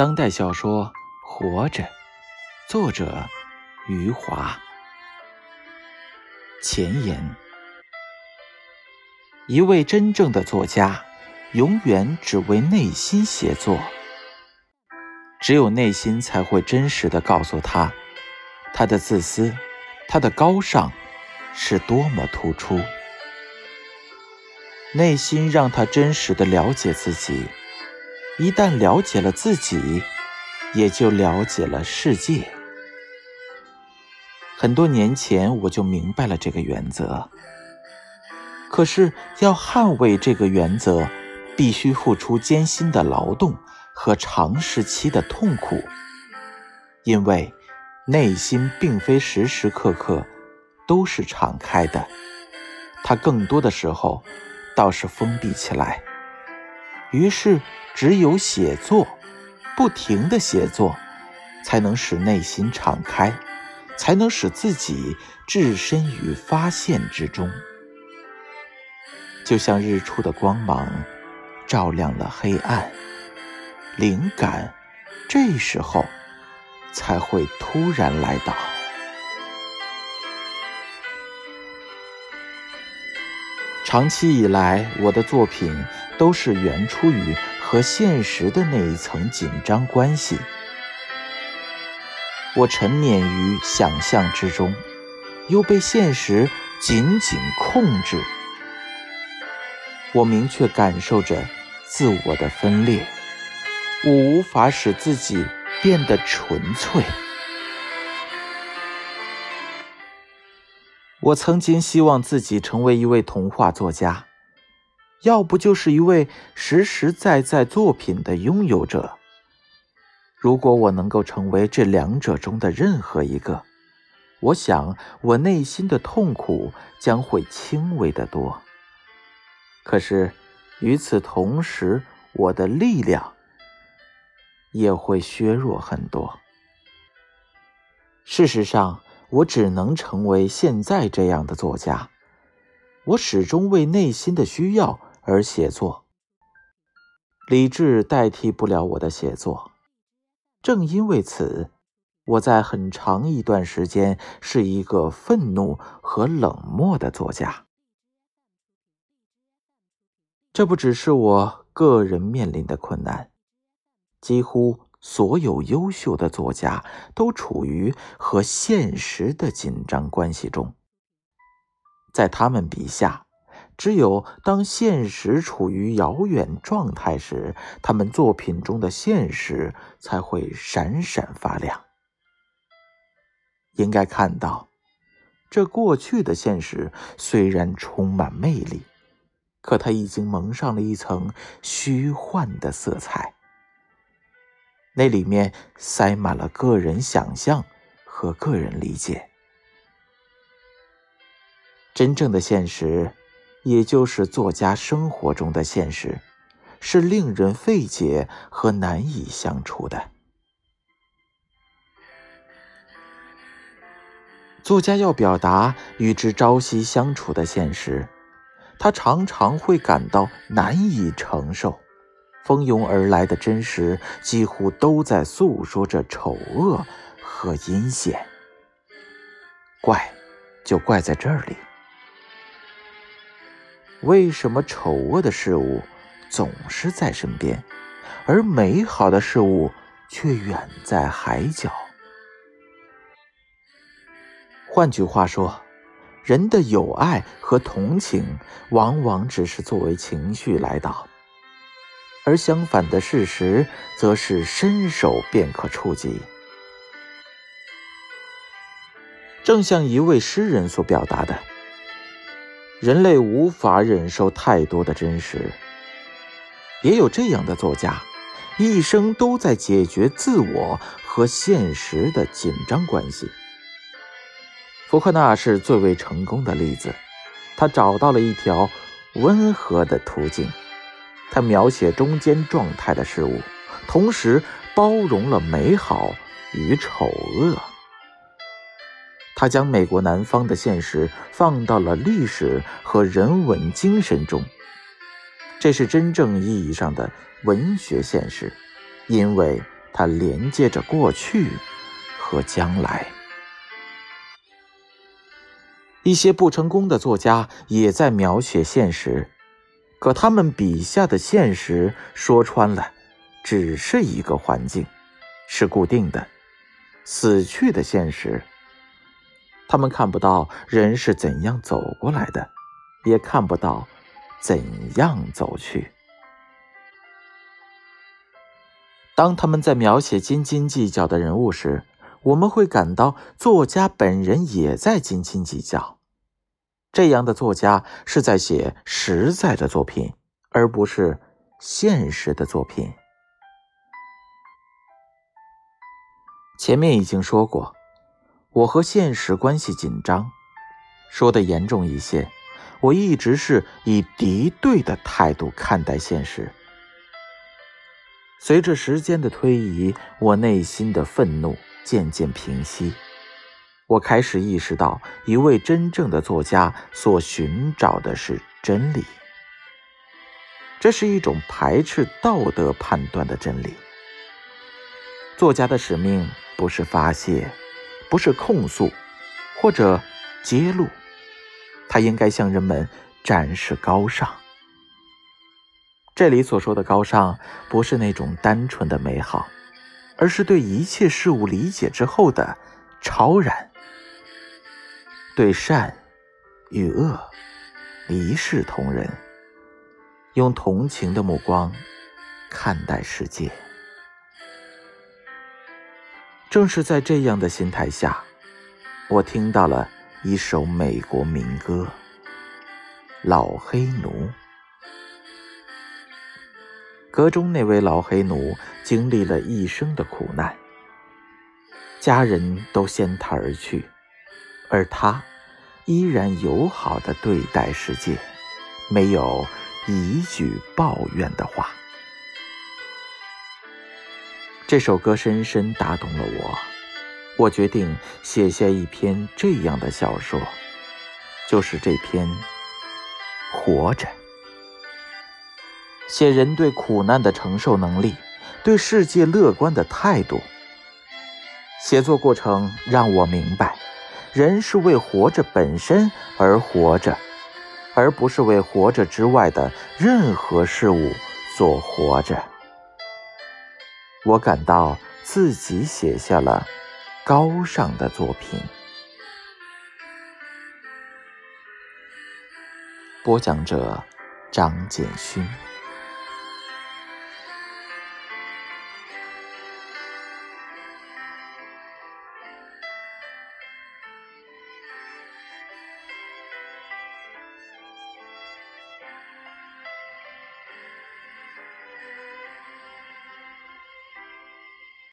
当代小说《活着》，作者余华。前言：一位真正的作家，永远只为内心写作。只有内心才会真实的告诉他，他的自私，他的高尚，是多么突出。内心让他真实的了解自己。一旦了解了自己，也就了解了世界。很多年前我就明白了这个原则。可是要捍卫这个原则，必须付出艰辛的劳动和长时期的痛苦，因为内心并非时时刻刻都是敞开的，它更多的时候倒是封闭起来。于是。只有写作，不停的写作，才能使内心敞开，才能使自己置身于发现之中。就像日出的光芒，照亮了黑暗，灵感这时候才会突然来到。长期以来，我的作品都是源出于。和现实的那一层紧张关系，我沉湎于想象之中，又被现实紧紧控制。我明确感受着自我的分裂，我无法使自己变得纯粹。我曾经希望自己成为一位童话作家。要不就是一位实实在在作品的拥有者。如果我能够成为这两者中的任何一个，我想我内心的痛苦将会轻微的多。可是与此同时，我的力量也会削弱很多。事实上，我只能成为现在这样的作家。我始终为内心的需要。而写作，理智代替不了我的写作。正因为此，我在很长一段时间是一个愤怒和冷漠的作家。这不只是我个人面临的困难，几乎所有优秀的作家都处于和现实的紧张关系中，在他们笔下。只有当现实处于遥远状态时，他们作品中的现实才会闪闪发亮。应该看到，这过去的现实虽然充满魅力，可它已经蒙上了一层虚幻的色彩。那里面塞满了个人想象和个人理解。真正的现实。也就是作家生活中的现实，是令人费解和难以相处的。作家要表达与之朝夕相处的现实，他常常会感到难以承受。蜂拥而来的真实，几乎都在诉说着丑恶和阴险。怪，就怪在这里。为什么丑恶的事物总是在身边，而美好的事物却远在海角？换句话说，人的友爱和同情往往只是作为情绪来到，而相反的事实则是伸手便可触及。正像一位诗人所表达的。人类无法忍受太多的真实。也有这样的作家，一生都在解决自我和现实的紧张关系。福克纳是最为成功的例子，他找到了一条温和的途径，他描写中间状态的事物，同时包容了美好与丑恶。他将美国南方的现实放到了历史和人文精神中，这是真正意义上的文学现实，因为它连接着过去和将来。一些不成功的作家也在描写现实，可他们笔下的现实说穿了，只是一个环境，是固定的、死去的现实。他们看不到人是怎样走过来的，也看不到怎样走去。当他们在描写斤斤计较的人物时，我们会感到作家本人也在斤斤计较。这样的作家是在写实在的作品，而不是现实的作品。前面已经说过，我和现实关系紧张，说的严重一些，我一直是以敌对的态度看待现实。随着时间的推移，我内心的愤怒渐渐平息。我开始意识到，一位真正的作家所寻找的是真理。这是一种排斥道德判断的真理。作家的使命不是发泄，不是控诉，或者揭露，他应该向人们展示高尚。这里所说的高尚，不是那种单纯的美好，而是对一切事物理解之后的超然。对善与恶一视同仁，用同情的目光看待世界。正是在这样的心态下，我听到了一首美国民歌《老黑奴》。歌中那位老黑奴经历了一生的苦难，家人都先他而去，而他。依然友好的对待世界，没有一句抱怨的话。这首歌深深打动了我，我决定写下一篇这样的小说，就是这篇《活着》，写人对苦难的承受能力，对世界乐观的态度。写作过程让我明白。人是为活着本身而活着，而不是为活着之外的任何事物所活着。我感到自己写下了高尚的作品。播讲者：张建勋。